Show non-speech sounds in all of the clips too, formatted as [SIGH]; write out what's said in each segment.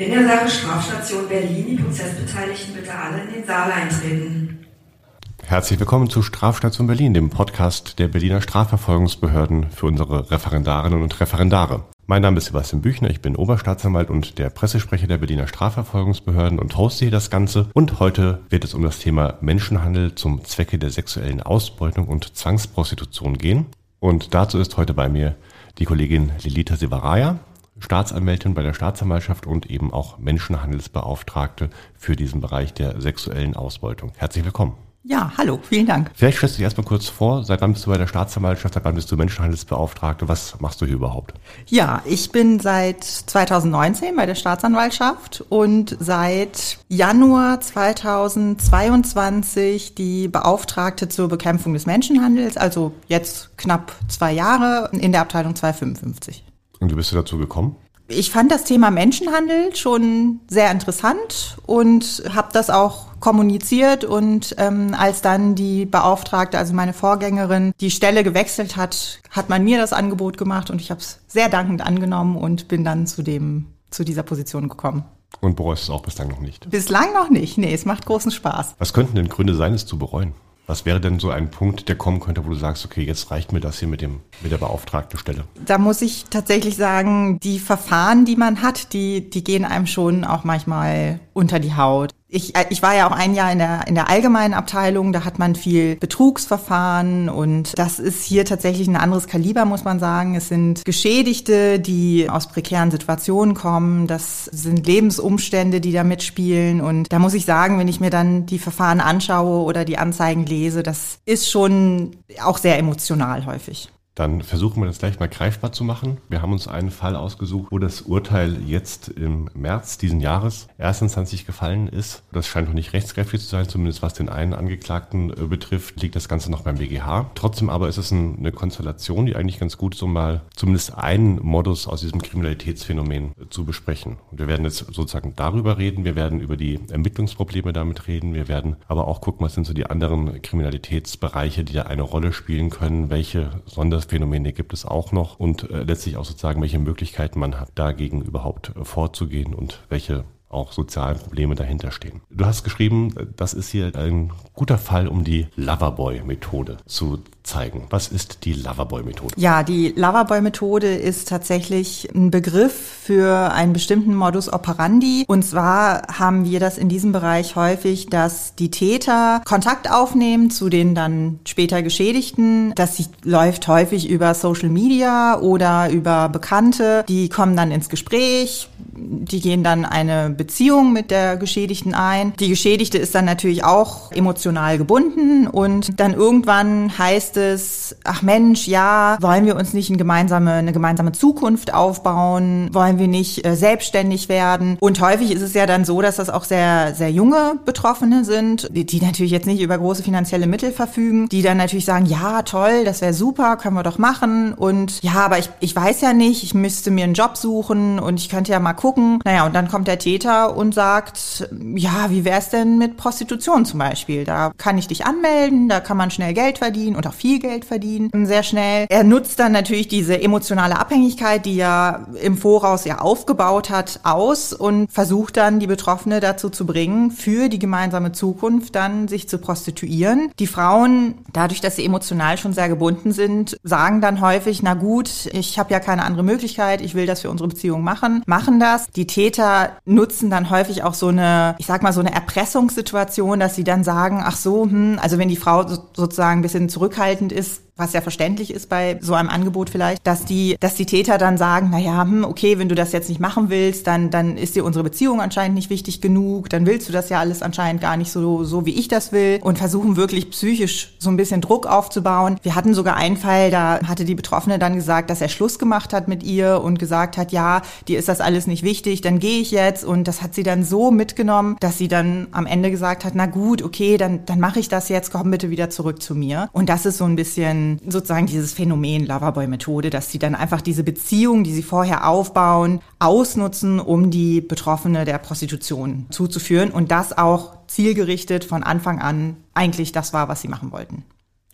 In der Sache Strafstation Berlin, die Prozessbeteiligten bitte alle in den Saal eintreten. Herzlich willkommen zu Strafstation Berlin, dem Podcast der Berliner Strafverfolgungsbehörden für unsere Referendarinnen und Referendare. Mein Name ist Sebastian Büchner, ich bin Oberstaatsanwalt und der Pressesprecher der Berliner Strafverfolgungsbehörden und hoste hier das Ganze. Und heute wird es um das Thema Menschenhandel zum Zwecke der sexuellen Ausbeutung und Zwangsprostitution gehen. Und dazu ist heute bei mir die Kollegin Lilita Sivaraya. Staatsanwältin bei der Staatsanwaltschaft und eben auch Menschenhandelsbeauftragte für diesen Bereich der sexuellen Ausbeutung. Herzlich willkommen. Ja, hallo, vielen Dank. Vielleicht stellst du dich erstmal kurz vor, seit wann bist du bei der Staatsanwaltschaft, seit wann bist du Menschenhandelsbeauftragte, was machst du hier überhaupt? Ja, ich bin seit 2019 bei der Staatsanwaltschaft und seit Januar 2022 die Beauftragte zur Bekämpfung des Menschenhandels, also jetzt knapp zwei Jahre in der Abteilung 255. Und wie bist du dazu gekommen? Ich fand das Thema Menschenhandel schon sehr interessant und habe das auch kommuniziert. Und ähm, als dann die Beauftragte, also meine Vorgängerin, die Stelle gewechselt hat, hat man mir das Angebot gemacht und ich habe es sehr dankend angenommen und bin dann zu dem zu dieser Position gekommen. Und bereust es auch bislang noch nicht? Bislang noch nicht. Nee, es macht großen Spaß. Was könnten denn Gründe sein, es zu bereuen? Was wäre denn so ein Punkt, der kommen könnte, wo du sagst, okay, jetzt reicht mir das hier mit dem mit der beauftragten Stelle? Da muss ich tatsächlich sagen, die Verfahren, die man hat, die die gehen einem schon auch manchmal unter die Haut. Ich, äh, ich war ja auch ein Jahr in der, in der allgemeinen Abteilung, da hat man viel Betrugsverfahren und das ist hier tatsächlich ein anderes Kaliber, muss man sagen. Es sind Geschädigte, die aus prekären Situationen kommen, das sind Lebensumstände, die da mitspielen und da muss ich sagen, wenn ich mir dann die Verfahren anschaue oder die Anzeigen lese, das ist schon auch sehr emotional häufig. Dann versuchen wir das gleich mal greifbar zu machen. Wir haben uns einen Fall ausgesucht, wo das Urteil jetzt im März diesen Jahres erstinstanzlich gefallen ist. Das scheint noch nicht rechtskräftig zu sein, zumindest was den einen Angeklagten äh, betrifft, liegt das Ganze noch beim BGH. Trotzdem aber ist es ein, eine Konstellation, die eigentlich ganz gut ist, um mal zumindest einen Modus aus diesem Kriminalitätsphänomen äh, zu besprechen. Und wir werden jetzt sozusagen darüber reden, wir werden über die Ermittlungsprobleme damit reden, wir werden aber auch gucken, was sind so die anderen Kriminalitätsbereiche, die da eine Rolle spielen können, welche Sonders Phänomene gibt es auch noch und äh, letztlich auch sozusagen, welche Möglichkeiten man hat, dagegen überhaupt äh, vorzugehen und welche auch sozialen Probleme dahinter stehen. Du hast geschrieben, das ist hier ein guter Fall, um die Loverboy-Methode zu zeigen. Was ist die Loverboy-Methode? Ja, die Loverboy-Methode ist tatsächlich ein Begriff für einen bestimmten Modus operandi. Und zwar haben wir das in diesem Bereich häufig, dass die Täter Kontakt aufnehmen zu den dann später Geschädigten. Das läuft häufig über Social Media oder über Bekannte. Die kommen dann ins Gespräch, die gehen dann eine Beziehung mit der Geschädigten ein. Die Geschädigte ist dann natürlich auch emotional gebunden und dann irgendwann heißt es, ach Mensch, ja, wollen wir uns nicht eine gemeinsame, eine gemeinsame Zukunft aufbauen? Wollen wir nicht äh, selbstständig werden? Und häufig ist es ja dann so, dass das auch sehr, sehr junge Betroffene sind, die, die natürlich jetzt nicht über große finanzielle Mittel verfügen, die dann natürlich sagen, ja, toll, das wäre super, können wir doch machen. Und ja, aber ich, ich weiß ja nicht, ich müsste mir einen Job suchen und ich könnte ja mal gucken, gucken. Naja, und dann kommt der Täter und sagt, ja, wie wäre es denn mit Prostitution zum Beispiel? Da kann ich dich anmelden, da kann man schnell Geld verdienen und auch viel Geld verdienen, sehr schnell. Er nutzt dann natürlich diese emotionale Abhängigkeit, die er im Voraus ja aufgebaut hat, aus und versucht dann die Betroffene dazu zu bringen, für die gemeinsame Zukunft dann sich zu prostituieren. Die Frauen, dadurch, dass sie emotional schon sehr gebunden sind, sagen dann häufig, na gut, ich habe ja keine andere Möglichkeit, ich will das für unsere Beziehung machen, machen das. Die Täter nutzen dann häufig auch so eine, ich sag mal, so eine Erpressungssituation, dass sie dann sagen, ach so, hm, also wenn die Frau sozusagen ein bisschen zurückhaltend ist, was ja verständlich ist bei so einem Angebot vielleicht, dass die, dass die Täter dann sagen, na ja, hm, okay, wenn du das jetzt nicht machen willst, dann, dann ist dir unsere Beziehung anscheinend nicht wichtig genug, dann willst du das ja alles anscheinend gar nicht so, so wie ich das will und versuchen wirklich psychisch so ein bisschen Druck aufzubauen. Wir hatten sogar einen Fall, da hatte die Betroffene dann gesagt, dass er Schluss gemacht hat mit ihr und gesagt hat, ja, dir ist das alles nicht wichtig, dann gehe ich jetzt und das hat sie dann so mitgenommen, dass sie dann am Ende gesagt hat, na gut, okay, dann, dann mache ich das jetzt, komm bitte wieder zurück zu mir. Und das ist so ein bisschen sozusagen dieses Phänomen Loverboy-Methode, dass sie dann einfach diese Beziehung, die sie vorher aufbauen, ausnutzen, um die Betroffene der Prostitution zuzuführen und das auch zielgerichtet von Anfang an eigentlich das war, was sie machen wollten.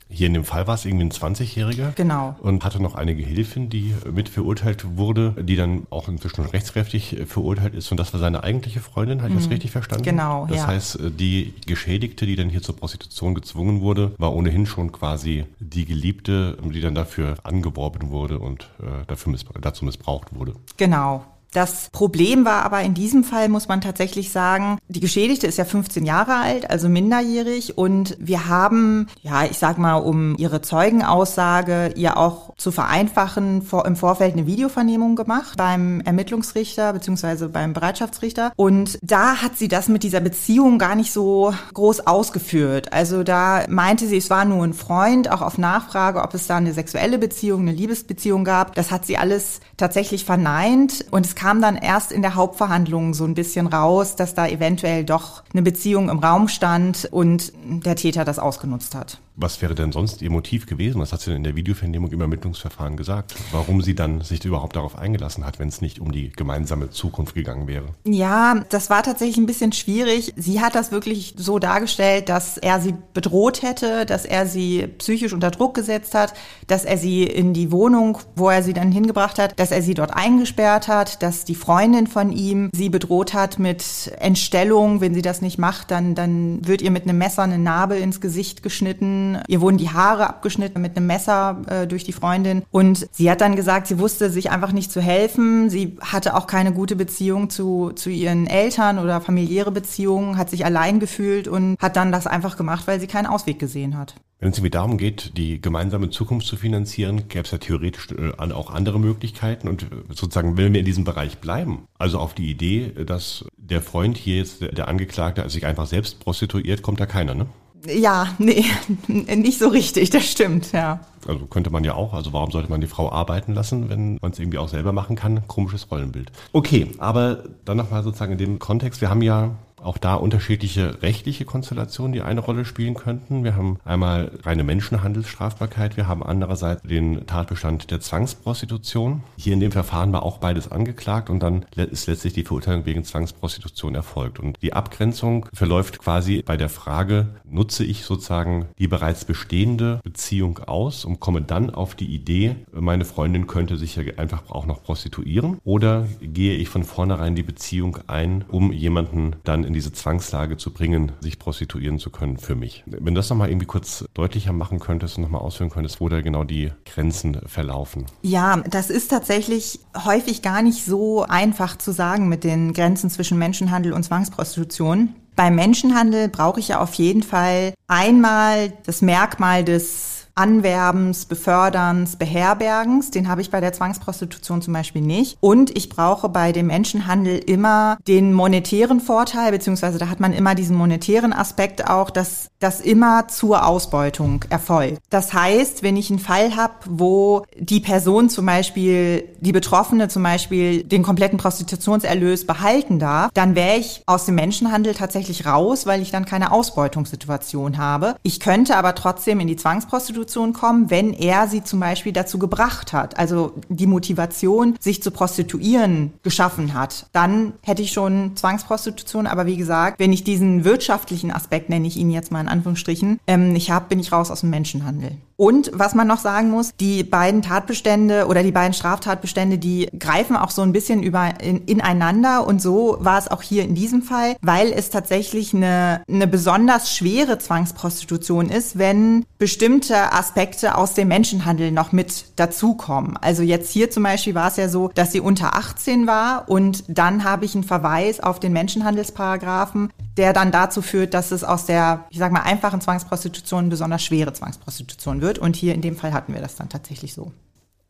Hier in dem Fall war es irgendwie ein 20-Jähriger. Genau. Und hatte noch eine Gehilfin, die mit verurteilt wurde, die dann auch inzwischen rechtskräftig verurteilt ist. Und das war seine eigentliche Freundin, habe ich das richtig verstanden? Genau, Das ja. heißt, die Geschädigte, die dann hier zur Prostitution gezwungen wurde, war ohnehin schon quasi die Geliebte, die dann dafür angeworben wurde und äh, dafür miss dazu missbraucht wurde. Genau. Das Problem war aber in diesem Fall, muss man tatsächlich sagen, die Geschädigte ist ja 15 Jahre alt, also minderjährig. Und wir haben, ja, ich sag mal, um ihre Zeugenaussage ihr auch zu vereinfachen, vor, im Vorfeld eine Videovernehmung gemacht beim Ermittlungsrichter beziehungsweise beim Bereitschaftsrichter. Und da hat sie das mit dieser Beziehung gar nicht so groß ausgeführt. Also da meinte sie, es war nur ein Freund, auch auf Nachfrage, ob es da eine sexuelle Beziehung, eine Liebesbeziehung gab. Das hat sie alles tatsächlich verneint. Und es kam dann erst in der Hauptverhandlung so ein bisschen raus, dass da eventuell doch eine Beziehung im Raum stand und der Täter das ausgenutzt hat. Was wäre denn sonst ihr Motiv gewesen? Was hat sie denn in der Videovernehmung im Ermittlungsverfahren gesagt? Warum sie dann sich überhaupt darauf eingelassen hat, wenn es nicht um die gemeinsame Zukunft gegangen wäre? Ja, das war tatsächlich ein bisschen schwierig. Sie hat das wirklich so dargestellt, dass er sie bedroht hätte, dass er sie psychisch unter Druck gesetzt hat, dass er sie in die Wohnung, wo er sie dann hingebracht hat, dass er sie dort eingesperrt hat, dass die Freundin von ihm sie bedroht hat mit Entstellung. Wenn sie das nicht macht, dann, dann wird ihr mit einem Messer eine Narbe ins Gesicht geschnitten. Ihr wurden die Haare abgeschnitten mit einem Messer äh, durch die Freundin. Und sie hat dann gesagt, sie wusste sich einfach nicht zu helfen. Sie hatte auch keine gute Beziehung zu, zu ihren Eltern oder familiäre Beziehungen, hat sich allein gefühlt und hat dann das einfach gemacht, weil sie keinen Ausweg gesehen hat. Wenn es irgendwie darum geht, die gemeinsame Zukunft zu finanzieren, gäbe es ja theoretisch äh, auch andere Möglichkeiten und äh, sozusagen, wenn wir in diesem Bereich bleiben, also auf die Idee, dass der Freund hier jetzt, der Angeklagte, sich einfach selbst prostituiert, kommt da keiner, ne? Ja, nee, [LAUGHS] nicht so richtig, das stimmt, ja. Also könnte man ja auch, also warum sollte man die Frau arbeiten lassen, wenn man es irgendwie auch selber machen kann? Komisches Rollenbild. Okay, aber dann nochmal sozusagen in dem Kontext, wir haben ja auch da unterschiedliche rechtliche Konstellationen, die eine Rolle spielen könnten. Wir haben einmal reine Menschenhandelsstrafbarkeit, wir haben andererseits den Tatbestand der Zwangsprostitution. Hier in dem Verfahren war auch beides angeklagt und dann ist letztlich die Verurteilung wegen Zwangsprostitution erfolgt. Und die Abgrenzung verläuft quasi bei der Frage, nutze ich sozusagen die bereits bestehende Beziehung aus und komme dann auf die Idee, meine Freundin könnte sich ja einfach auch noch prostituieren oder gehe ich von vornherein die Beziehung ein, um jemanden dann in diese Zwangslage zu bringen, sich prostituieren zu können für mich. Wenn du das nochmal irgendwie kurz deutlicher machen könntest und nochmal ausführen könntest, wo da genau die Grenzen verlaufen. Ja, das ist tatsächlich häufig gar nicht so einfach zu sagen mit den Grenzen zwischen Menschenhandel und Zwangsprostitution. Beim Menschenhandel brauche ich ja auf jeden Fall einmal das Merkmal des Anwerbens, Beförderns, Beherbergens. Den habe ich bei der Zwangsprostitution zum Beispiel nicht. Und ich brauche bei dem Menschenhandel immer den monetären Vorteil, beziehungsweise da hat man immer diesen monetären Aspekt auch, dass das immer zur Ausbeutung erfolgt. Das heißt, wenn ich einen Fall habe, wo die Person zum Beispiel, die Betroffene zum Beispiel den kompletten Prostitutionserlös behalten darf, dann wäre ich aus dem Menschenhandel tatsächlich raus, weil ich dann keine Ausbeutungssituation habe. Ich könnte aber trotzdem in die Zwangsprostitution kommen, wenn er sie zum Beispiel dazu gebracht hat, also die Motivation, sich zu prostituieren, geschaffen hat. Dann hätte ich schon Zwangsprostitution, aber wie gesagt, wenn ich diesen wirtschaftlichen Aspekt, nenne ich ihn jetzt mal in Anführungsstrichen, ähm, nicht habe, bin ich raus aus dem Menschenhandel. Und was man noch sagen muss, die beiden Tatbestände oder die beiden Straftatbestände, die greifen auch so ein bisschen über in, ineinander und so war es auch hier in diesem Fall, weil es tatsächlich eine, eine besonders schwere Zwangsprostitution ist, wenn bestimmte Aspekte aus dem Menschenhandel noch mit dazukommen. Also jetzt hier zum Beispiel war es ja so, dass sie unter 18 war und dann habe ich einen Verweis auf den Menschenhandelsparagraphen, der dann dazu führt, dass es aus der, ich sag mal, einfachen Zwangsprostitution besonders schwere Zwangsprostitution wird. Und hier in dem Fall hatten wir das dann tatsächlich so.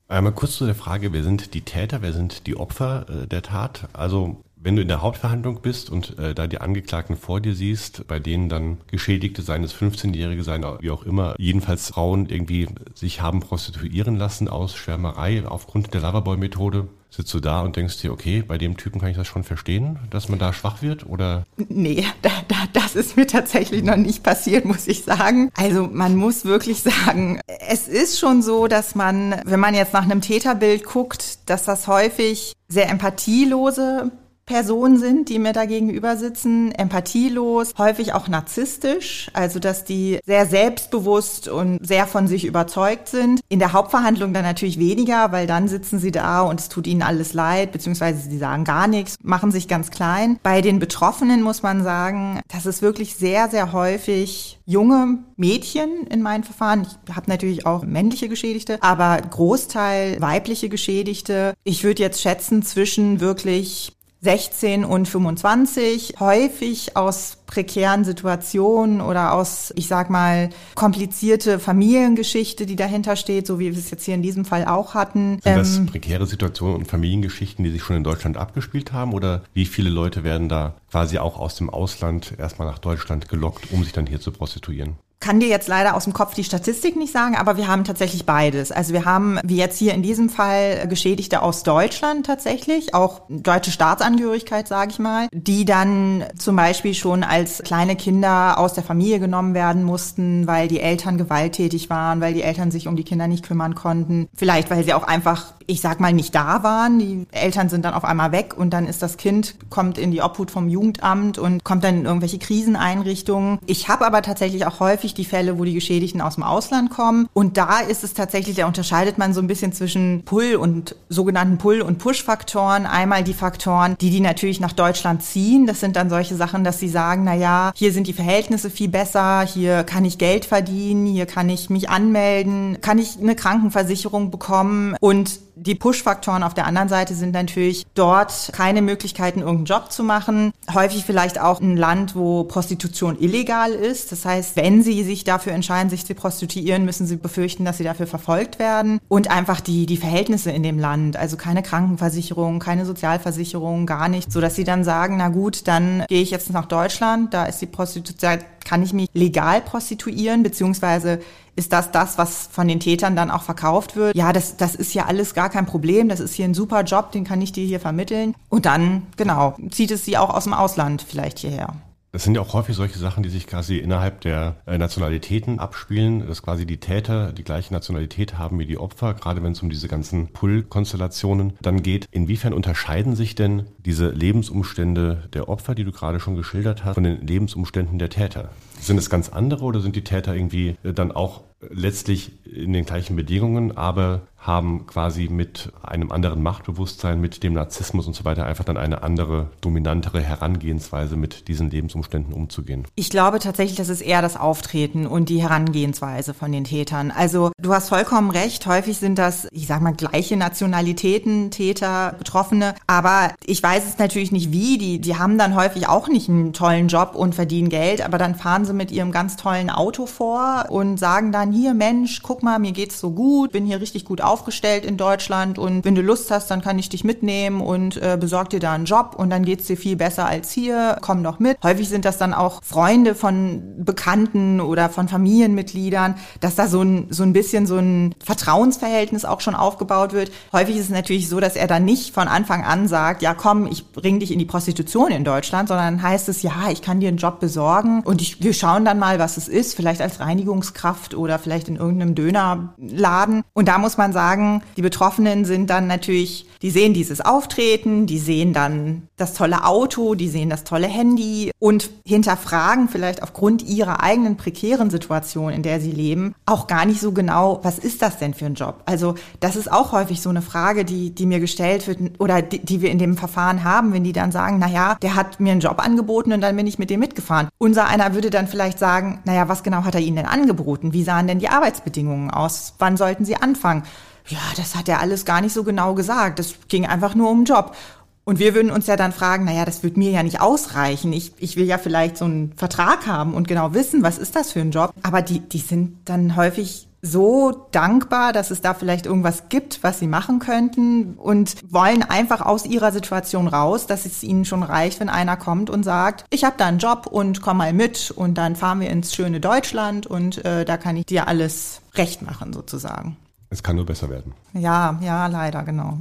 Einmal kurz zu der Frage, wer sind die Täter, wer sind die Opfer äh, der Tat? Also wenn du in der Hauptverhandlung bist und äh, da die Angeklagten vor dir siehst, bei denen dann Geschädigte, seien es 15-Jährige, seien wie auch immer, jedenfalls Frauen irgendwie sich haben prostituieren lassen aus Schwärmerei aufgrund der Loverboy-Methode, sitzt du da und denkst dir, okay, bei dem Typen kann ich das schon verstehen, dass man da schwach wird oder? Nee, da, da, das ist mir tatsächlich noch nicht passiert, muss ich sagen. Also man muss wirklich sagen, es ist schon so, dass man, wenn man jetzt nach einem Täterbild guckt, dass das häufig sehr empathielose Personen sind, die mir da gegenüber sitzen, empathielos, häufig auch narzisstisch, also dass die sehr selbstbewusst und sehr von sich überzeugt sind. In der Hauptverhandlung dann natürlich weniger, weil dann sitzen sie da und es tut ihnen alles leid, beziehungsweise sie sagen gar nichts, machen sich ganz klein. Bei den Betroffenen muss man sagen, das ist wirklich sehr, sehr häufig junge Mädchen in meinen Verfahren. Ich habe natürlich auch männliche Geschädigte, aber Großteil weibliche Geschädigte. Ich würde jetzt schätzen zwischen wirklich 16 und 25, häufig aus prekären Situationen oder aus, ich sag mal, komplizierte Familiengeschichte, die dahinter steht, so wie wir es jetzt hier in diesem Fall auch hatten. Sind das ähm, prekäre Situationen und Familiengeschichten, die sich schon in Deutschland abgespielt haben oder wie viele Leute werden da quasi auch aus dem Ausland erstmal nach Deutschland gelockt, um sich dann hier zu prostituieren? Kann dir jetzt leider aus dem Kopf die Statistik nicht sagen, aber wir haben tatsächlich beides. Also wir haben, wie jetzt hier in diesem Fall, Geschädigte aus Deutschland tatsächlich, auch deutsche Staatsangehörigkeit, sage ich mal, die dann zum Beispiel schon als kleine Kinder aus der Familie genommen werden mussten, weil die Eltern gewalttätig waren, weil die Eltern sich um die Kinder nicht kümmern konnten. Vielleicht, weil sie auch einfach, ich sag mal, nicht da waren. Die Eltern sind dann auf einmal weg und dann ist das Kind, kommt in die Obhut vom Jugendamt und kommt dann in irgendwelche Kriseneinrichtungen. Ich habe aber tatsächlich auch häufig häufig die Fälle, wo die Geschädigten aus dem Ausland kommen. Und da ist es tatsächlich, da unterscheidet man so ein bisschen zwischen Pull- und sogenannten Pull- und Push-Faktoren. Einmal die Faktoren, die die natürlich nach Deutschland ziehen. Das sind dann solche Sachen, dass sie sagen, na ja, hier sind die Verhältnisse viel besser, hier kann ich Geld verdienen, hier kann ich mich anmelden, kann ich eine Krankenversicherung bekommen und die Push-Faktoren auf der anderen Seite sind natürlich dort keine Möglichkeiten, irgendeinen Job zu machen. Häufig vielleicht auch ein Land, wo Prostitution illegal ist. Das heißt, wenn sie sich dafür entscheiden, sich zu prostituieren, müssen sie befürchten, dass sie dafür verfolgt werden. Und einfach die, die Verhältnisse in dem Land. Also keine Krankenversicherung, keine Sozialversicherung, gar nichts. So dass sie dann sagen, na gut, dann gehe ich jetzt nach Deutschland, da ist die Prostitution, kann ich mich legal prostituieren, beziehungsweise ist das das, was von den Tätern dann auch verkauft wird? Ja, das, das ist ja alles gar kein Problem. Das ist hier ein super Job, den kann ich dir hier vermitteln. Und dann, genau, zieht es sie auch aus dem Ausland vielleicht hierher. Das sind ja auch häufig solche Sachen, die sich quasi innerhalb der äh, Nationalitäten abspielen, dass quasi die Täter die gleiche Nationalität haben wie die Opfer, gerade wenn es um diese ganzen Pull-Konstellationen dann geht. Inwiefern unterscheiden sich denn diese Lebensumstände der Opfer, die du gerade schon geschildert hast, von den Lebensumständen der Täter? Sind es ganz andere oder sind die Täter irgendwie äh, dann auch letztlich in den gleichen Bedingungen, aber haben quasi mit einem anderen Machtbewusstsein, mit dem Narzissmus und so weiter einfach dann eine andere, dominantere Herangehensweise mit diesen Lebensumständen umzugehen. Ich glaube tatsächlich, das ist eher das Auftreten und die Herangehensweise von den Tätern. Also du hast vollkommen recht, häufig sind das, ich sag mal, gleiche Nationalitäten, Täter, Betroffene, aber ich weiß es natürlich nicht wie, die, die haben dann häufig auch nicht einen tollen Job und verdienen Geld, aber dann fahren sie mit ihrem ganz tollen Auto vor und sagen dann, hier Mensch, guck mal, mir geht's so gut, bin hier richtig gut aufgestellt in Deutschland und wenn du Lust hast, dann kann ich dich mitnehmen und äh, besorg dir da einen Job und dann geht's dir viel besser als hier, komm doch mit. Häufig sind das dann auch Freunde von Bekannten oder von Familienmitgliedern, dass da so ein, so ein bisschen so ein Vertrauensverhältnis auch schon aufgebaut wird. Häufig ist es natürlich so, dass er dann nicht von Anfang an sagt, ja komm, ich bring dich in die Prostitution in Deutschland, sondern heißt es, ja, ich kann dir einen Job besorgen und ich, wir schauen dann mal, was es ist, vielleicht als Reinigungskraft oder vielleicht in irgendeinem Dönerladen. Und da muss man sagen, die Betroffenen sind dann natürlich, die sehen dieses Auftreten, die sehen dann das tolle Auto, die sehen das tolle Handy und hinterfragen vielleicht aufgrund ihrer eigenen prekären Situation, in der sie leben, auch gar nicht so genau, was ist das denn für ein Job? Also das ist auch häufig so eine Frage, die, die mir gestellt wird oder die, die wir in dem Verfahren haben, wenn die dann sagen, na ja, der hat mir einen Job angeboten und dann bin ich mit dem mitgefahren. Unser einer würde dann vielleicht sagen, na ja, was genau hat er Ihnen denn angeboten? Wie sahen denn die Arbeitsbedingungen aus? Wann sollten Sie anfangen? Ja, das hat er alles gar nicht so genau gesagt. Das ging einfach nur um den Job. Und wir würden uns ja dann fragen, naja, das wird mir ja nicht ausreichen. Ich, ich will ja vielleicht so einen Vertrag haben und genau wissen, was ist das für ein Job. Aber die, die sind dann häufig so dankbar, dass es da vielleicht irgendwas gibt, was sie machen könnten und wollen einfach aus ihrer Situation raus, dass es ihnen schon reicht, wenn einer kommt und sagt, ich habe da einen Job und komm mal mit und dann fahren wir ins schöne Deutschland und äh, da kann ich dir alles recht machen sozusagen. Es kann nur besser werden. Ja, ja, leider, genau.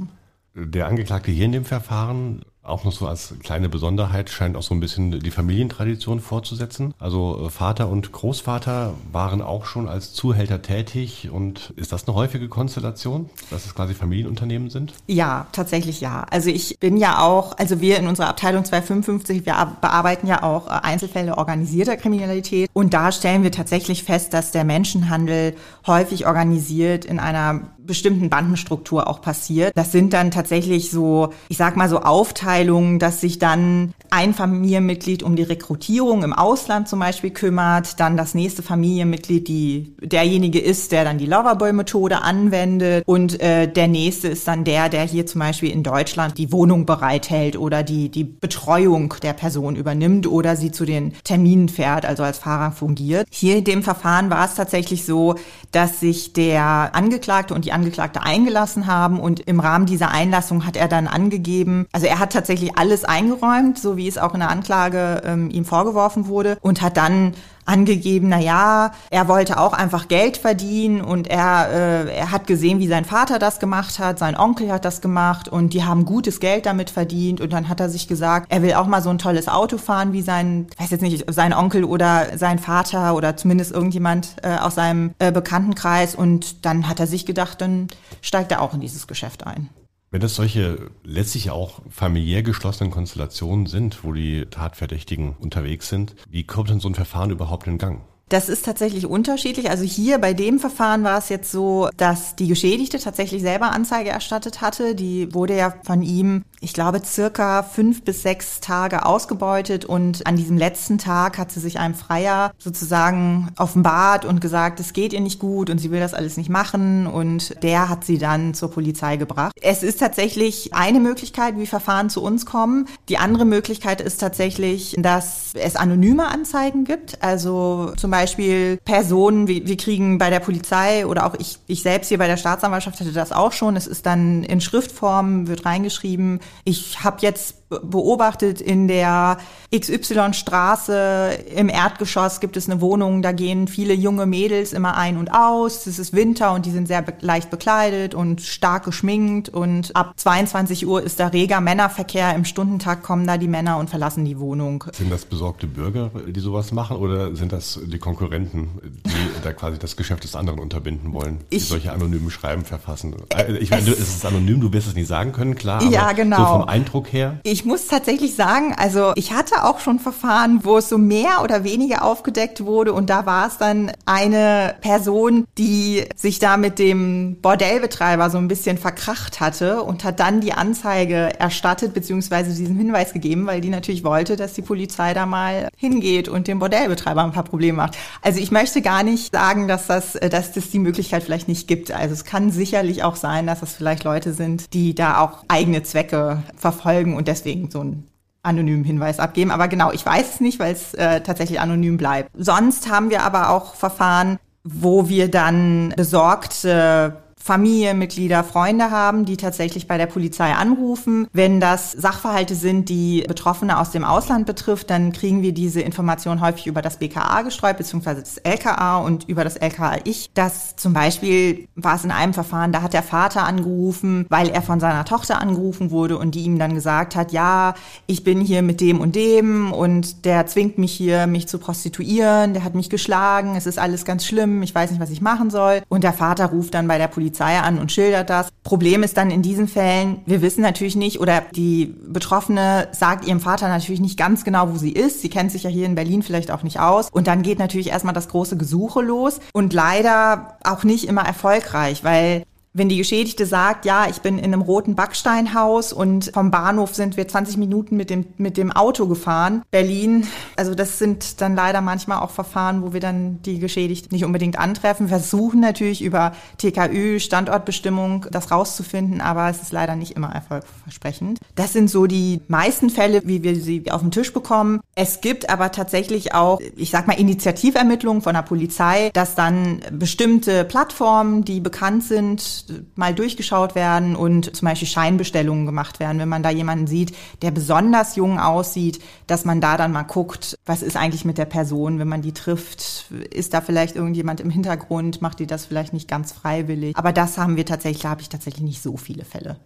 Der Angeklagte hier in dem Verfahren Auch noch so als kleine Besonderheit scheint auch so ein bisschen die Familientradition fortzusetzen. Also äh, Vater und Großvater waren auch schon als Zuhälter tätig und ist das eine häufige Konstellation, dass es quasi Familienunternehmen sind? Ja, tatsächlich ja. Also ich bin ja auch, also wir in unserer Abteilung 255, wir bearbeiten ja auch äh, Einzelfälle organisierter Kriminalität und da stellen wir tatsächlich fest, dass der Menschenhandel häufig organisiert in einer bestimmten Bandenstruktur auch passiert. Das sind dann tatsächlich so, ich sag mal so Aufteilungen, dass sich dann ein Familienmitglied um die Rekrutierung im Ausland zum Beispiel kümmert, dann das nächste Familienmitglied, die derjenige ist, der dann die Loverboy-Methode anwendet und äh, der nächste ist dann der, der hier zum Beispiel in Deutschland die Wohnung bereithält oder die die Betreuung der Person übernimmt oder sie zu den Terminen fährt, also als Fahrer fungiert. Hier in dem Verfahren war es tatsächlich so, dass sich der Angeklagte und die Angeklagte eingelassen haben und im Rahmen dieser Einlassung hat er dann angegeben, also er hat tatsächlich alles eingeräumt, so wie es auch in der Anklage ähm, ihm vorgeworfen wurde und hat dann angegeben, na ja, er wollte auch einfach Geld verdienen und er, äh, er hat gesehen, wie sein Vater das gemacht hat, sein Onkel hat das gemacht und die haben gutes Geld damit verdient und dann hat er sich gesagt, er will auch mal so ein tolles Auto fahren wie sein, weiß jetzt nicht, sein Onkel oder sein Vater oder zumindest irgendjemand äh, aus seinem äh, Bekanntenkreis und dann hat er sich gedacht, dann steigt er auch in dieses Geschäft ein. Wenn es solche letztlich auch familiär geschlossenen Konstellationen sind, wo die Tatverdächtigen unterwegs sind, wie kommt denn so ein Verfahren überhaupt in Gang? Das ist tatsächlich unterschiedlich. Also hier bei dem Verfahren war es jetzt so, dass die Geschädigte tatsächlich selber Anzeige erstattet hatte. Die wurde ja von ihm, ich glaube, circa fünf bis sechs Tage ausgebeutet und an diesem letzten Tag hat sie sich einem Freier sozusagen offenbart und gesagt, es geht ihr nicht gut und sie will das alles nicht machen und der hat sie dann zur Polizei gebracht. Es ist tatsächlich eine Möglichkeit, wie Verfahren zu uns kommen. Die andere Möglichkeit ist tatsächlich, dass es anonyme Anzeigen gibt. Also zum Beispiel Personen, wir, kriegen bei der Polizei oder auch ich, ich selbst hier bei der Staatsanwaltschaft hatte das auch schon. Es ist dann in Schriftform, wird reingeschrieben. Ich habe jetzt beobachtet, in der XY-Straße im Erdgeschoss gibt es eine Wohnung, da gehen viele junge Mädels immer ein und aus. Es ist Winter und die sind sehr be leicht bekleidet und stark geschminkt und ab 22 Uhr ist da reger Männerverkehr. Im Stundentag kommen da die Männer und verlassen die Wohnung. Sind das besorgte Bürger, die sowas machen oder sind das die Konkurrenten, die da quasi das Geschäft des anderen unterbinden wollen, die ich, solche anonymen Schreiben verfassen? Äh, ich meine, es ist anonym, du wirst es nicht sagen können, klar. ja, genau. So vom Eindruck her. Ich muss tatsächlich sagen, also ich hatte auch schon Verfahren, wo es so mehr oder weniger aufgedeckt wurde und da war es dann eine Person, die sich da mit dem Bordellbetreiber so ein bisschen verkracht hatte und hat dann die Anzeige erstattet beziehungsweise diesen Hinweis gegeben, weil die natürlich wollte, dass die Polizei da mal hingeht und dem Bordellbetreiber ein paar Probleme macht. Also ich möchte gar nicht sagen, dass das, dass das die Möglichkeit vielleicht nicht gibt. Also es kann sicherlich auch sein, dass es vielleicht Leute sind, die da auch eigene Zwecke verfolgen und deswegen so einen anonymen Hinweis abgeben. Aber genau, ich weiß es nicht, weil es äh, tatsächlich anonym bleibt. Sonst haben wir aber auch Verfahren, wo wir dann besorgte Familienmitglieder, Freunde haben, die tatsächlich bei der Polizei anrufen. Wenn das Sachverhalte sind, die Betroffene aus dem Ausland betrifft, dann kriegen wir diese Information häufig über das BKA gestreut, beziehungsweise das LKA und über das LKA ich. Das zum Beispiel war es in einem Verfahren, da hat der Vater angerufen, weil er von seiner Tochter angerufen wurde und die ihm dann gesagt hat, ja, ich bin hier mit dem und dem und der zwingt mich hier, mich zu prostituieren, der hat mich geschlagen, es ist alles ganz schlimm, ich weiß nicht, was ich machen soll. Und der Vater ruft dann bei der Polizei Polizei an und schildert das. Problem ist dann in diesen Fällen, wir wissen natürlich nicht oder die Betroffene sagt ihrem Vater natürlich nicht ganz genau, wo sie ist. Sie kennt sich ja hier in Berlin vielleicht auch nicht aus. Und dann geht natürlich erstmal das große Gesuche los und leider auch nicht immer erfolgreich, weil wenn die Geschädigte sagt, ja, ich bin in einem roten Backsteinhaus und vom Bahnhof sind wir 20 Minuten mit dem, mit dem Auto gefahren, Berlin, also das sind dann leider manchmal auch Verfahren, wo wir dann die Geschädigte nicht unbedingt antreffen, versuchen natürlich über TKÜ, Standortbestimmung, das rauszufinden, aber es ist leider nicht immer erfolgversprechend. Das sind so die meisten Fälle, wie wir sie auf den Tisch bekommen. Es gibt aber tatsächlich auch, ich sag mal, Initiativermittlungen von der Polizei, dass dann bestimmte Plattformen, die bekannt sind, mal durchgeschaut werden und zum Beispiel Scheinbestellungen gemacht werden. Wenn man da jemanden sieht, der besonders jung aussieht, dass man da dann mal guckt, was ist eigentlich mit der Person, wenn man die trifft, ist da vielleicht irgendjemand im Hintergrund, macht die das vielleicht nicht ganz freiwillig. Aber das haben wir tatsächlich, da habe ich tatsächlich nicht so viele Fälle.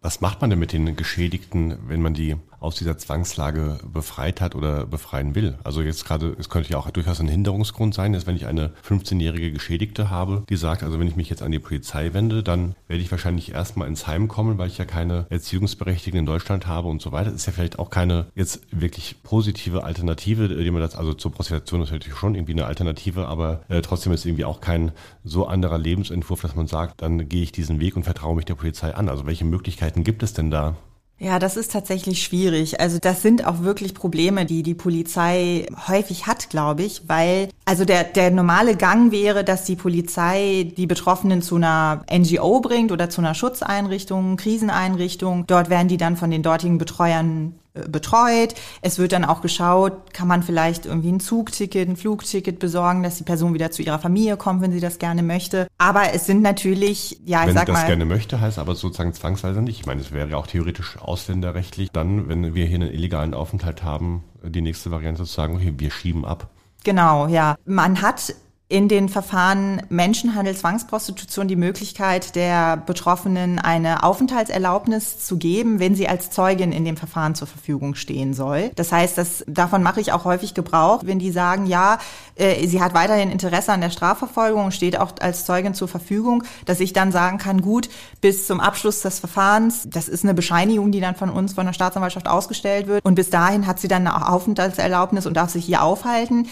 Was macht man denn mit den Geschädigten, wenn man die aus dieser Zwangslage befreit hat oder befreien will. Also jetzt gerade, es könnte ja auch durchaus ein Hinderungsgrund sein, dass wenn ich eine 15-jährige Geschädigte habe, die sagt, also wenn ich mich jetzt an die Polizei wende, dann werde ich wahrscheinlich erstmal ins Heim kommen, weil ich ja keine Erziehungsberechtigten in Deutschland habe und so weiter. Das ist ja vielleicht auch keine jetzt wirklich positive Alternative, die man das, also zur Prostitution ist natürlich schon irgendwie eine Alternative, aber äh, trotzdem ist irgendwie auch kein so anderer Lebensentwurf, dass man sagt, dann gehe ich diesen Weg und vertraue mich der Polizei an. Also welche Möglichkeiten gibt es denn da? Ja, das ist tatsächlich schwierig. Also das sind auch wirklich Probleme, die die Polizei häufig hat, glaube ich, weil also der, der normale Gang wäre, dass die Polizei die Betroffenen zu einer NGO bringt oder zu einer Schutzeinrichtung, Kriseneinrichtung. Dort werden die dann von den dortigen Betreuern betreut. Es wird dann auch geschaut, kann man vielleicht irgendwie ein Zugticket, ein Flugticket besorgen, dass die Person wieder zu ihrer Familie kommt, wenn sie das gerne möchte. Aber es sind natürlich, ja, ich wenn sag mal. Das gerne möchte, heißt aber sozusagen zwangsweise nicht. Ich meine, es wäre ja auch theoretisch ausländerrechtlich dann, wenn wir hier einen illegalen Aufenthalt haben, die nächste Variante zu sagen, okay, wir schieben ab. Genau, ja. Man hat in den Verfahren Menschenhandel, Zwangsprostitution die Möglichkeit der Betroffenen eine Aufenthaltserlaubnis zu geben, wenn sie als Zeugin in dem Verfahren zur Verfügung stehen soll. Das heißt, dass, davon mache ich auch häufig Gebrauch, wenn die sagen, ja, äh, sie hat weiterhin Interesse an der Strafverfolgung und steht auch als Zeugin zur Verfügung, dass ich dann sagen kann, gut, bis zum Abschluss des Verfahrens, das ist eine Bescheinigung, die dann von uns, von der Staatsanwaltschaft ausgestellt wird und bis dahin hat sie dann eine Aufenthaltserlaubnis und darf sich hier aufhalten.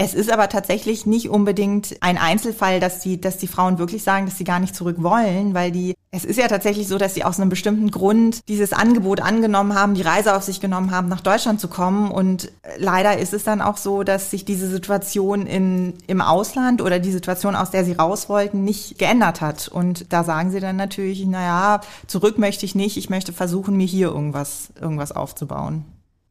Es ist aber tatsächlich nicht unbedingt ein Einzelfall, dass die, dass die Frauen wirklich sagen, dass sie gar nicht zurück wollen, weil die, es ist ja tatsächlich so, dass sie aus einem bestimmten Grund dieses Angebot angenommen haben, die Reise auf sich genommen haben, nach Deutschland zu kommen. Und leider ist es dann auch so, dass sich diese Situation in, im Ausland oder die Situation, aus der sie raus wollten, nicht geändert hat. Und da sagen sie dann natürlich, na ja, zurück möchte ich nicht, ich möchte versuchen, mir hier irgendwas, irgendwas aufzubauen.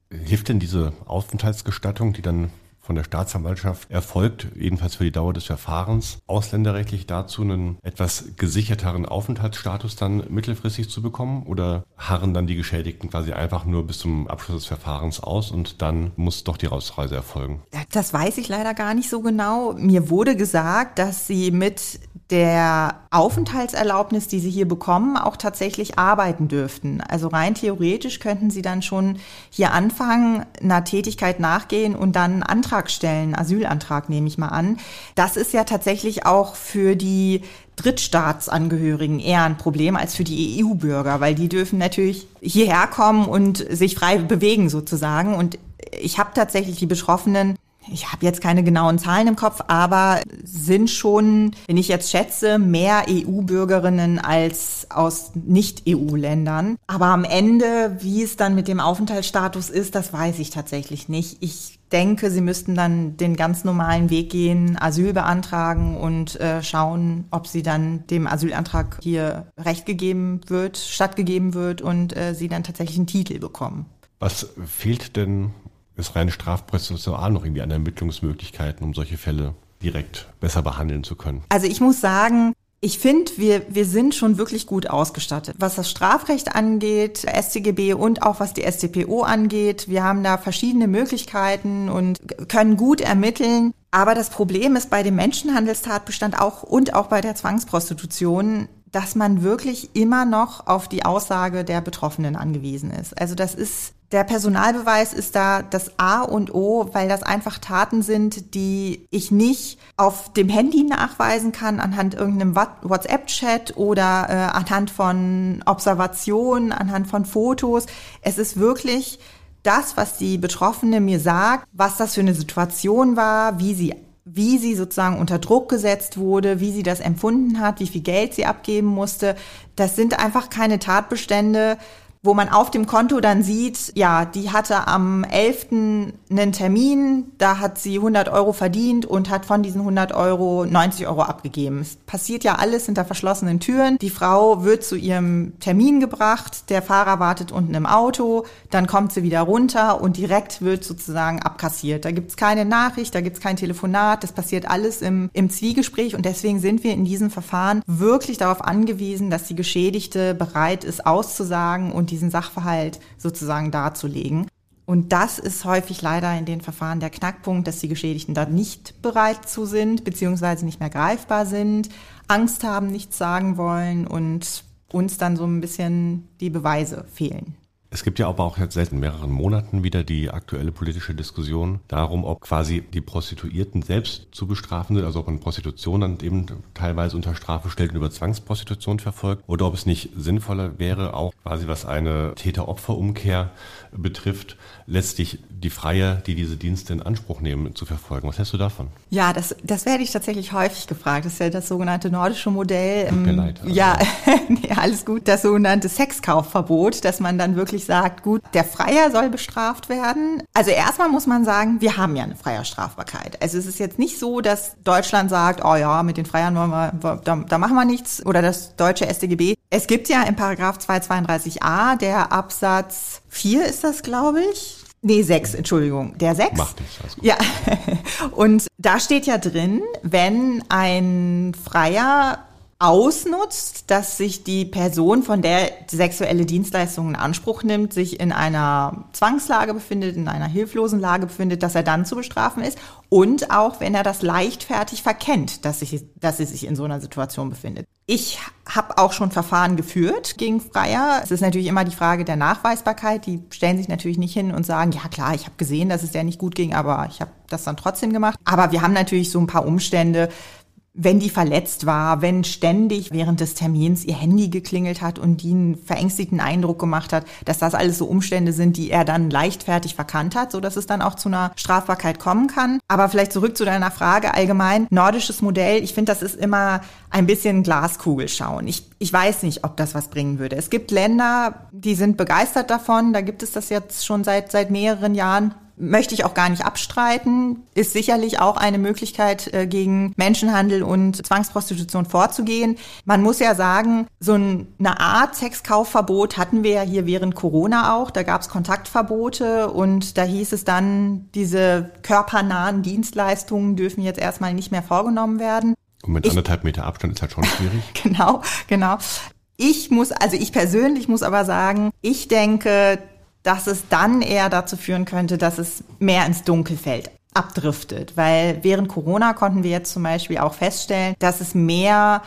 Hilft denn diese Aufenthaltsgestattung, die dann von der Staatsanwaltschaft erfolgt, jedenfalls für die Dauer des Verfahrens, ausländerrechtlich dazu einen etwas gesicherteren Aufenthaltsstatus dann mittelfristig zu bekommen? Oder harren dann die Geschädigten quasi einfach nur bis zum Abschluss des Verfahrens aus und dann muss doch die Ausreise erfolgen? Das weiß ich leider gar nicht so genau. Mir wurde gesagt, dass sie mit der Aufenthaltserlaubnis, die sie hier bekommen, auch tatsächlich arbeiten dürften. Also rein theoretisch könnten sie dann schon hier anfangen, einer Tätigkeit nachgehen und dann einen Antrag stellen, Asylantrag nehme ich mal an. Das ist ja tatsächlich auch für die Drittstaatsangehörigen eher ein Problem als für die EU-Bürger, weil die dürfen natürlich hierher kommen und sich frei bewegen sozusagen. Und ich habe tatsächlich die Betroffenen ich habe jetzt keine genauen Zahlen im Kopf, aber sind schon, wenn ich jetzt schätze, mehr EU-Bürgerinnen als aus Nicht-EU-Ländern. Aber am Ende, wie es dann mit dem Aufenthaltsstatus ist, das weiß ich tatsächlich nicht. Ich denke, sie müssten dann den ganz normalen Weg gehen, Asyl beantragen und äh, schauen, ob sie dann dem Asylantrag hier recht gegeben wird, stattgegeben wird und äh, sie dann tatsächlich einen Titel bekommen. Was fehlt denn ist rein strafprozessual noch irgendwie an Ermittlungsmöglichkeiten, um solche Fälle direkt besser behandeln zu können? Also ich muss sagen, ich finde, wir, wir sind schon wirklich gut ausgestattet. Was das Strafrecht angeht, StGB und auch was die StPO angeht. Wir haben da verschiedene Möglichkeiten und können gut ermitteln. Aber das Problem ist bei dem Menschenhandelstatbestand auch und auch bei der Zwangsprostitution, dass man wirklich immer noch auf die Aussage der Betroffenen angewiesen ist. Also das ist der Personalbeweis ist da das A und O, weil das einfach Taten sind, die ich nicht auf dem Handy nachweisen kann, anhand irgendeinem WhatsApp-Chat oder äh, anhand von Observationen, anhand von Fotos. Es ist wirklich das, was die Betroffene mir sagt, was das für eine Situation war, wie sie wie sie sozusagen unter Druck gesetzt wurde, wie sie das empfunden hat, wie viel Geld sie abgeben musste. Das sind einfach keine Tatbestände, wo man auf dem Konto dann sieht, ja, die hatte am 11. einen Termin, da hat sie 100 Euro verdient und hat von diesen 100 Euro 90 Euro abgegeben. Es passiert ja alles hinter verschlossenen Türen. Die Frau wird zu ihrem Termin gebracht, der Fahrer wartet unten im Auto, dann kommt sie wieder runter und direkt wird sozusagen abkassiert. Da gibt's keine Nachricht, da gibt's kein Telefonat, das passiert alles im, im Zwiegespräch und deswegen sind wir in diesem Verfahren wirklich darauf angewiesen, dass die Geschädigte bereit ist auszusagen und diesen Sachverhalt sozusagen darzulegen. Und das ist häufig leider in den Verfahren der Knackpunkt, dass die Geschädigten da nicht bereit zu sind, beziehungsweise nicht mehr greifbar sind, Angst haben, nichts sagen wollen und uns dann so ein bisschen die Beweise fehlen. Es gibt ja aber auch jetzt seit mehreren Monaten wieder die aktuelle politische Diskussion darum, ob quasi die Prostituierten selbst zu bestrafen sind, also ob man Prostitution dann eben teilweise unter Strafe stellt und über Zwangsprostitution verfolgt, oder ob es nicht sinnvoller wäre, auch quasi was eine Täter-Opfer-Umkehr betrifft, letztlich die Freie, die diese Dienste in Anspruch nehmen, zu verfolgen. Was hältst du davon? Ja, das, das werde ich tatsächlich häufig gefragt. Das ist ja das sogenannte nordische Modell. Tut mir ähm, leid. Also. Ja, [LAUGHS] nee, alles gut. Das sogenannte Sexkaufverbot, dass man dann wirklich sagt, gut, der Freier soll bestraft werden. Also erstmal muss man sagen, wir haben ja eine Freierstrafbarkeit. Also es ist jetzt nicht so, dass Deutschland sagt, oh ja, mit den Freiern wollen wir, da, da machen wir nichts. Oder das deutsche StGB. Es gibt ja im Paragraph 232a der Absatz 4 ist das, glaube ich. Nee, sechs, Entschuldigung. Der sechs. Macht nichts, alles gut. Ja. [LAUGHS] Und da steht ja drin, wenn ein Freier ausnutzt, dass sich die Person, von der sexuelle Dienstleistungen in Anspruch nimmt, sich in einer Zwangslage befindet, in einer hilflosen Lage befindet, dass er dann zu bestrafen ist. Und auch, wenn er das leichtfertig verkennt, dass, sich, dass sie sich in so einer Situation befindet. Ich habe auch schon Verfahren geführt gegen Freier. Es ist natürlich immer die Frage der Nachweisbarkeit. Die stellen sich natürlich nicht hin und sagen, ja klar, ich habe gesehen, dass es der nicht gut ging, aber ich habe das dann trotzdem gemacht. Aber wir haben natürlich so ein paar Umstände, wenn die verletzt war, wenn ständig während des Termins ihr Handy geklingelt hat und die einen verängstigten Eindruck gemacht hat, dass das alles so Umstände sind, die er dann leichtfertig verkannt hat, so dass es dann auch zu einer Strafbarkeit kommen kann. Aber vielleicht zurück zu deiner Frage allgemein. Nordisches Modell, ich finde, das ist immer ein bisschen Glaskugel schauen. Ich, ich weiß nicht, ob das was bringen würde. Es gibt Länder, die sind begeistert davon. Da gibt es das jetzt schon seit, seit mehreren Jahren möchte ich auch gar nicht abstreiten, ist sicherlich auch eine Möglichkeit, äh, gegen Menschenhandel und Zwangsprostitution vorzugehen. Man muss ja sagen, so eine Art Sexkaufverbot hatten wir ja hier während Corona auch. Da gab es Kontaktverbote und da hieß es dann, diese körpernahen Dienstleistungen dürfen jetzt erstmal nicht mehr vorgenommen werden. Und mit ich, anderthalb Meter Abstand ist halt schon schwierig. [LAUGHS] genau, genau. Ich muss, also ich persönlich muss aber sagen, ich denke, dass es dann eher dazu führen könnte, dass es mehr ins Dunkelfeld abdriftet. Weil während Corona konnten wir jetzt zum Beispiel auch feststellen, dass es mehr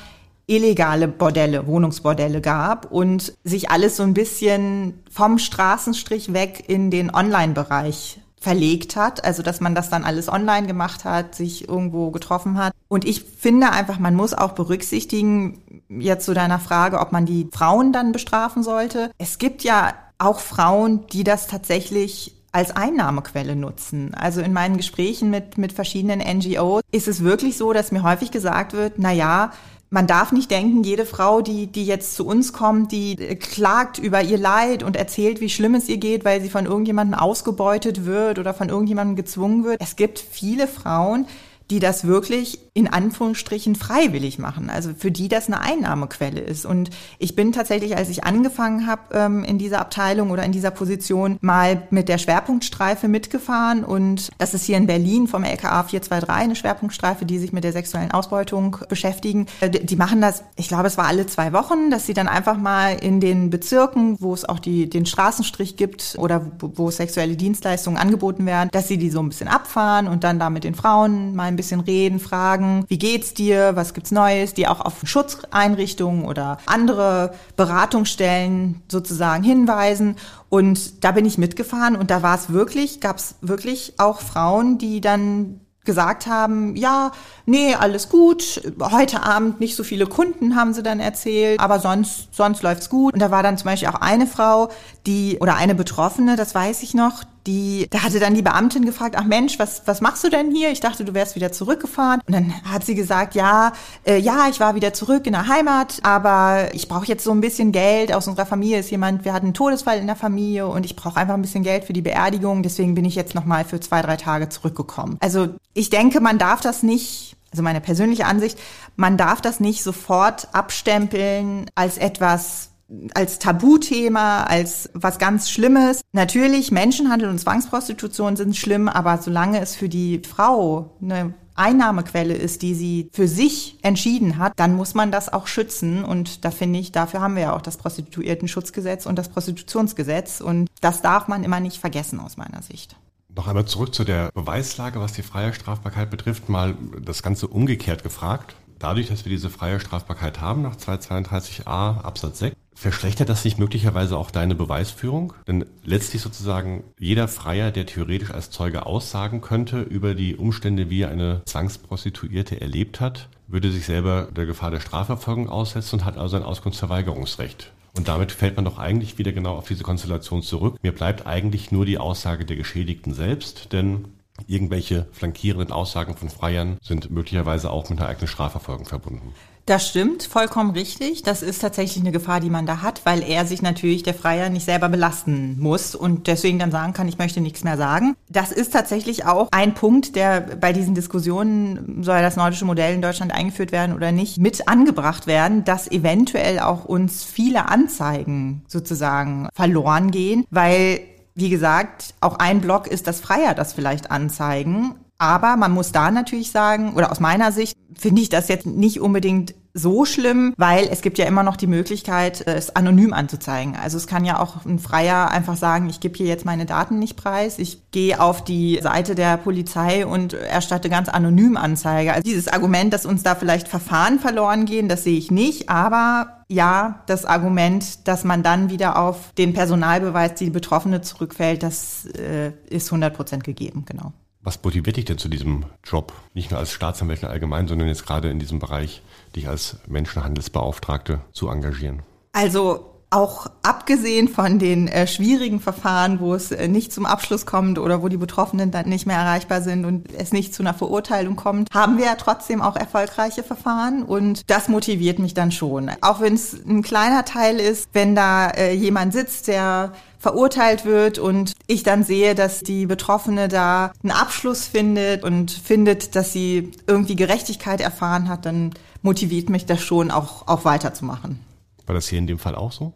illegale Bordelle, Wohnungsbordelle gab und sich alles so ein bisschen vom Straßenstrich weg in den Online-Bereich verlegt hat, also dass man das dann alles online gemacht hat, sich irgendwo getroffen hat. Und ich finde einfach, man muss auch berücksichtigen, jetzt zu deiner Frage, ob man die Frauen dann bestrafen sollte. Es gibt ja auch Frauen, die das tatsächlich als Einnahmequelle nutzen. Also in meinen Gesprächen mit, mit verschiedenen NGOs ist es wirklich so, dass mir häufig gesagt wird, na ja, man darf nicht denken, jede Frau, die, die jetzt zu uns kommt, die klagt über ihr Leid und erzählt, wie schlimm es ihr geht, weil sie von irgendjemandem ausgebeutet wird oder von irgendjemandem gezwungen wird. Es gibt viele Frauen, die das wirklich in Anführungsstrichen freiwillig machen, also für die das eine Einnahmequelle ist. Und ich bin tatsächlich, als ich angefangen habe ähm, in dieser Abteilung oder in dieser Position, mal mit der Schwerpunktstreife mitgefahren. Und das ist hier in Berlin vom LKA 423 eine Schwerpunktstreife, die sich mit der sexuellen Ausbeutung beschäftigen. Äh, die machen das, ich glaube, es war alle zwei Wochen, dass sie dann einfach mal in den Bezirken, wo es auch die, den Straßenstrich gibt oder wo, wo sexuelle Dienstleistungen angeboten werden, dass sie die so ein bisschen abfahren und dann da mit den Frauen mal ein bisschen reden, fragen, wie geht's dir, was gibt's Neues, die auch auf Schutzeinrichtungen oder andere Beratungsstellen sozusagen hinweisen. Und da bin ich mitgefahren und da war es wirklich, gab es wirklich auch Frauen, die dann gesagt haben, ja, nee, alles gut, heute Abend nicht so viele Kunden, haben sie dann erzählt, aber sonst, sonst läuft's gut. Und da war dann zum Beispiel auch eine Frau, die, oder eine Betroffene, das weiß ich noch, die, da hatte dann die Beamtin gefragt, ach Mensch, was, was machst du denn hier? Ich dachte, du wärst wieder zurückgefahren. Und dann hat sie gesagt, ja, äh, ja, ich war wieder zurück in der Heimat, aber ich brauche jetzt so ein bisschen Geld. Aus unserer Familie ist jemand, wir hatten einen Todesfall in der Familie und ich brauche einfach ein bisschen Geld für die Beerdigung. Deswegen bin ich jetzt nochmal für zwei, drei Tage zurückgekommen. Also ich denke, man darf das nicht also meine persönliche Ansicht, man darf das nicht sofort abstempeln als etwas als Tabuthema, als was ganz Schlimmes. Natürlich, Menschenhandel und Zwangsprostitution sind schlimm, aber solange es für die Frau eine Einnahmequelle ist, die sie für sich entschieden hat, dann muss man das auch schützen. Und da finde ich, dafür haben wir ja auch das Prostituiertenschutzgesetz und das Prostitutionsgesetz. Und das darf man immer nicht vergessen aus meiner Sicht. Noch einmal zurück zu der Beweislage, was die freie Strafbarkeit betrifft, mal das Ganze umgekehrt gefragt. Dadurch, dass wir diese freie Strafbarkeit haben nach 232a Absatz 6, Verschlechtert das nicht möglicherweise auch deine Beweisführung? Denn letztlich sozusagen jeder Freier, der theoretisch als Zeuge aussagen könnte über die Umstände, wie er eine Zwangsprostituierte erlebt hat, würde sich selber der Gefahr der Strafverfolgung aussetzen und hat also ein Auskunftsverweigerungsrecht. Und damit fällt man doch eigentlich wieder genau auf diese Konstellation zurück. Mir bleibt eigentlich nur die Aussage der Geschädigten selbst, denn irgendwelche flankierenden Aussagen von Freiern sind möglicherweise auch mit einer eigenen Strafverfolgung verbunden. Das stimmt, vollkommen richtig. Das ist tatsächlich eine Gefahr, die man da hat, weil er sich natürlich der Freier nicht selber belasten muss und deswegen dann sagen kann, ich möchte nichts mehr sagen. Das ist tatsächlich auch ein Punkt, der bei diesen Diskussionen, soll das nordische Modell in Deutschland eingeführt werden oder nicht, mit angebracht werden, dass eventuell auch uns viele Anzeigen sozusagen verloren gehen, weil wie gesagt, auch ein Block ist, dass Freier das vielleicht anzeigen. Aber man muss da natürlich sagen, oder aus meiner Sicht finde ich das jetzt nicht unbedingt so schlimm, weil es gibt ja immer noch die Möglichkeit, es anonym anzuzeigen. Also es kann ja auch ein Freier einfach sagen, ich gebe hier jetzt meine Daten nicht preis, ich gehe auf die Seite der Polizei und erstatte ganz anonym Anzeige. Also dieses Argument, dass uns da vielleicht Verfahren verloren gehen, das sehe ich nicht, aber ja, das Argument, dass man dann wieder auf den Personalbeweis, die Betroffene zurückfällt, das äh, ist 100 Prozent gegeben, genau. Was motiviert dich denn zu diesem Job? Nicht nur als Staatsanwältin allgemein, sondern jetzt gerade in diesem Bereich, dich als Menschenhandelsbeauftragte zu engagieren? Also auch abgesehen von den äh, schwierigen Verfahren, wo es äh, nicht zum Abschluss kommt oder wo die Betroffenen dann nicht mehr erreichbar sind und es nicht zu einer Verurteilung kommt, haben wir ja trotzdem auch erfolgreiche Verfahren und das motiviert mich dann schon. Auch wenn es ein kleiner Teil ist, wenn da äh, jemand sitzt, der verurteilt wird und ich dann sehe, dass die Betroffene da einen Abschluss findet und findet, dass sie irgendwie Gerechtigkeit erfahren hat, dann motiviert mich das schon auch, auch weiterzumachen. War das hier in dem Fall auch so?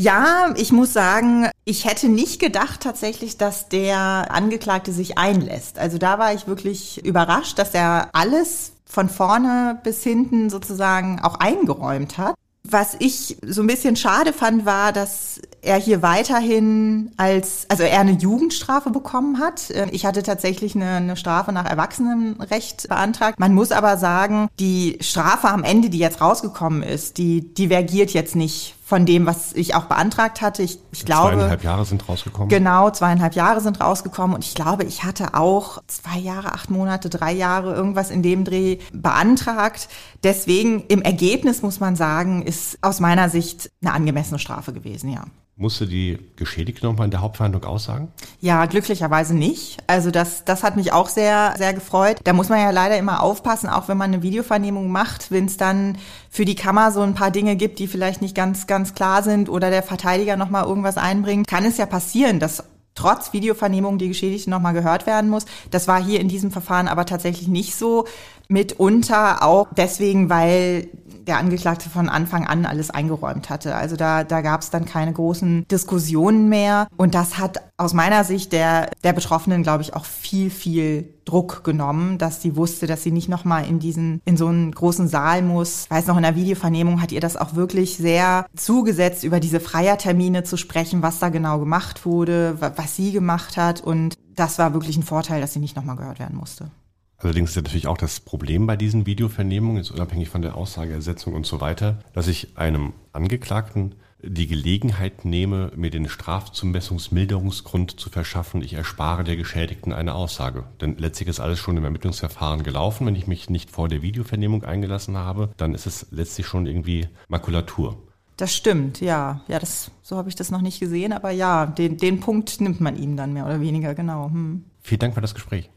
Ja, ich muss sagen, ich hätte nicht gedacht tatsächlich, dass der Angeklagte sich einlässt. Also da war ich wirklich überrascht, dass er alles von vorne bis hinten sozusagen auch eingeräumt hat. Was ich so ein bisschen schade fand, war, dass er hier weiterhin als, also er eine Jugendstrafe bekommen hat. Ich hatte tatsächlich eine, eine Strafe nach Erwachsenenrecht beantragt. Man muss aber sagen, die Strafe am Ende, die jetzt rausgekommen ist, die divergiert jetzt nicht von dem, was ich auch beantragt hatte. Ich, ich glaube. Zweieinhalb Jahre sind rausgekommen. Genau, zweieinhalb Jahre sind rausgekommen. Und ich glaube, ich hatte auch zwei Jahre, acht Monate, drei Jahre irgendwas in dem Dreh beantragt. Deswegen im Ergebnis muss man sagen, ist aus meiner Sicht eine angemessene Strafe gewesen, ja. Musste die Geschädigte nochmal in der Hauptverhandlung aussagen? Ja, glücklicherweise nicht. Also das, das hat mich auch sehr, sehr gefreut. Da muss man ja leider immer aufpassen, auch wenn man eine Videovernehmung macht, wenn es dann für die Kammer so ein paar Dinge gibt, die vielleicht nicht ganz, ganz klar sind oder der Verteidiger nochmal irgendwas einbringt, kann es ja passieren, dass trotz Videovernehmung die Geschädigte nochmal gehört werden muss. Das war hier in diesem Verfahren aber tatsächlich nicht so. Mitunter auch deswegen, weil der Angeklagte von Anfang an alles eingeräumt hatte. Also da, da gab es dann keine großen Diskussionen mehr. Und das hat aus meiner Sicht der, der Betroffenen, glaube ich, auch viel, viel Druck genommen, dass sie wusste, dass sie nicht nochmal in diesen, in so einen großen Saal muss. Ich weiß noch, in der Videovernehmung hat ihr das auch wirklich sehr zugesetzt, über diese Freiertermine zu sprechen, was da genau gemacht wurde, was sie gemacht hat. Und das war wirklich ein Vorteil, dass sie nicht nochmal gehört werden musste. Allerdings ist ja natürlich auch das Problem bei diesen Videovernehmungen, jetzt unabhängig von der Aussageersetzung und so weiter, dass ich einem Angeklagten die Gelegenheit nehme, mir den Strafzumessungsmilderungsgrund zu verschaffen, ich erspare der Geschädigten eine Aussage. Denn letztlich ist alles schon im Ermittlungsverfahren gelaufen. Wenn ich mich nicht vor der Videovernehmung eingelassen habe, dann ist es letztlich schon irgendwie Makulatur. Das stimmt, ja. Ja, das, so habe ich das noch nicht gesehen, aber ja, den, den Punkt nimmt man ihm dann mehr oder weniger, genau. Hm. Vielen Dank für das Gespräch.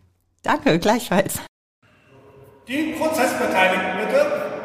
Danke, gleichfalls. Die Prozessbeteiligten bitte.